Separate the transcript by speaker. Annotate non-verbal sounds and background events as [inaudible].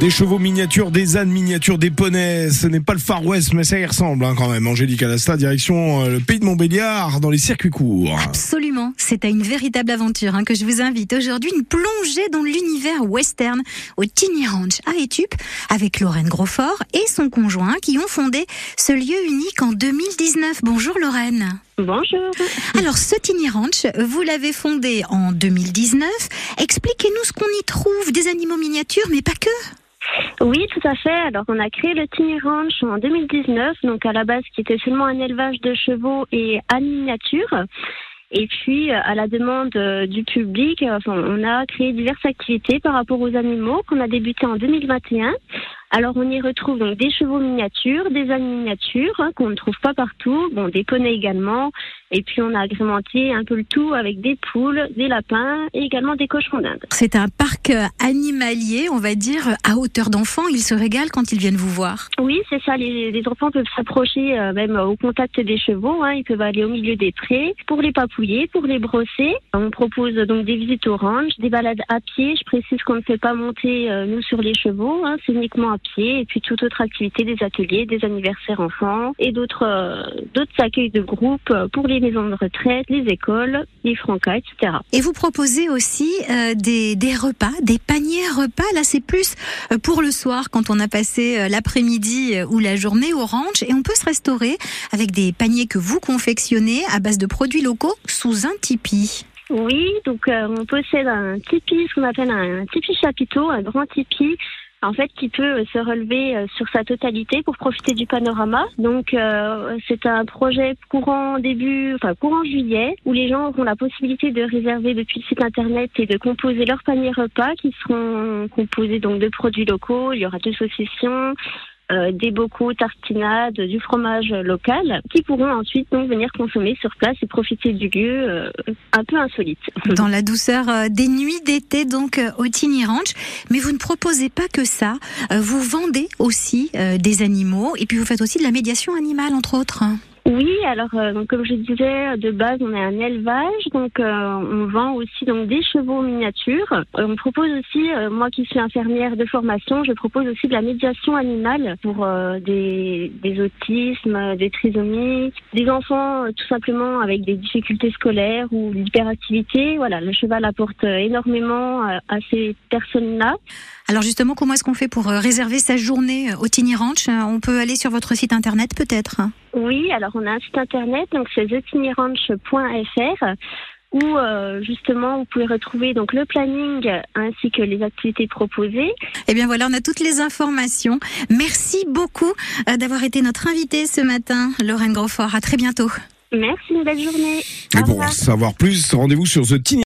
Speaker 1: Des chevaux miniatures, des ânes miniatures, des poneys. Ce n'est pas le Far West, mais ça y ressemble hein, quand même. Angélique Alasta, direction euh, le pays de Montbéliard, dans les circuits courts.
Speaker 2: Absolument. C'est à une véritable aventure hein, que je vous invite aujourd'hui. Une plongée dans l'univers western au Tiny Ranch à Etup avec Lorraine Grosfort et son conjoint qui ont fondé ce lieu unique en 2019. Bonjour Lorraine.
Speaker 3: Bonjour.
Speaker 2: Alors, ce Tiny Ranch, vous l'avez fondé en 2019. Expliquez-nous ce qu'on y trouve, des animaux miniatures, mais pas que.
Speaker 3: Oui, tout à fait. Alors, on a créé le Tiny Ranch en 2019, donc à la base qui était seulement un élevage de chevaux et à miniature. Et puis, à la demande euh, du public, enfin, on a créé diverses activités par rapport aux animaux qu'on a débuté en 2021. Alors on y retrouve donc des chevaux miniatures, des ânes miniatures hein, qu'on ne trouve pas partout, bon des poneys également, et puis on a agrémenté un peu le tout avec des poules, des lapins et également des cochons d'Inde.
Speaker 2: C'est un parc animalier, on va dire, à hauteur d'enfant. Ils se régalent quand ils viennent vous voir.
Speaker 3: Oui, c'est ça. Les, les, enfants peuvent s'approcher euh, même au contact des chevaux. Hein. Ils peuvent aller au milieu des prés pour les papouiller, pour les brosser. On propose donc des visites au ranch, des balades à pied. Je précise qu'on ne fait pas monter euh, nous sur les chevaux. Hein. C'est uniquement à pied. Et puis toute autre activité, des ateliers, des anniversaires enfants et d'autres euh, d'autres accueils de groupe pour les maisons de retraite, les écoles, les francas, etc.
Speaker 2: Et vous proposez aussi euh, des, des, repas, des paniers repas. Là, c'est plus euh, pour le soir quand on a passé l'après-midi ou la journée au ranch. Et on peut se restaurer avec des paniers que vous confectionnez à base de produits locaux sous un tipi.
Speaker 3: Oui, donc on possède un tipi, ce qu'on appelle un tipi chapiteau, un grand tipi en fait, qui peut se relever euh, sur sa totalité pour profiter du panorama. Donc, euh, c'est un projet courant début, enfin courant juillet, où les gens auront la possibilité de réserver depuis le site internet et de composer leur panier repas, qui seront composés donc de produits locaux. Il y aura deux saucissons, euh, des bocaux, tartinades, du fromage local, qui pourront ensuite venir consommer sur place et profiter du lieu euh, un peu insolite. [laughs]
Speaker 2: Dans la douceur euh, des nuits d'été donc au Tiny Ranch, mais vous ne proposez pas que ça, vous vendez aussi des animaux et puis vous faites aussi de la médiation animale entre autres.
Speaker 3: Oui, alors euh, comme je disais, de base on est un élevage, donc euh, on vend aussi donc des chevaux miniatures. Euh, on propose aussi, moi qui suis infirmière de formation, je propose aussi de la médiation animale pour des, des autismes, des trisomies, des enfants tout simplement avec des difficultés scolaires ou l'hyperactivité. Voilà, le cheval apporte énormément à ces personnes-là.
Speaker 2: Alors justement, comment est-ce qu'on fait pour réserver sa journée au Tiny Ranch? On peut aller sur votre site internet peut-être?
Speaker 3: Oui, alors on a un site internet, donc c'est thetinyranch.fr où euh, justement vous pouvez retrouver donc le planning ainsi que les activités proposées.
Speaker 2: Eh bien voilà, on a toutes les informations. Merci beaucoup euh, d'avoir été notre invité ce matin, Lorraine Grosfort. À très bientôt.
Speaker 3: Merci, une belle journée.
Speaker 1: Et pour savoir plus, rendez-vous sur The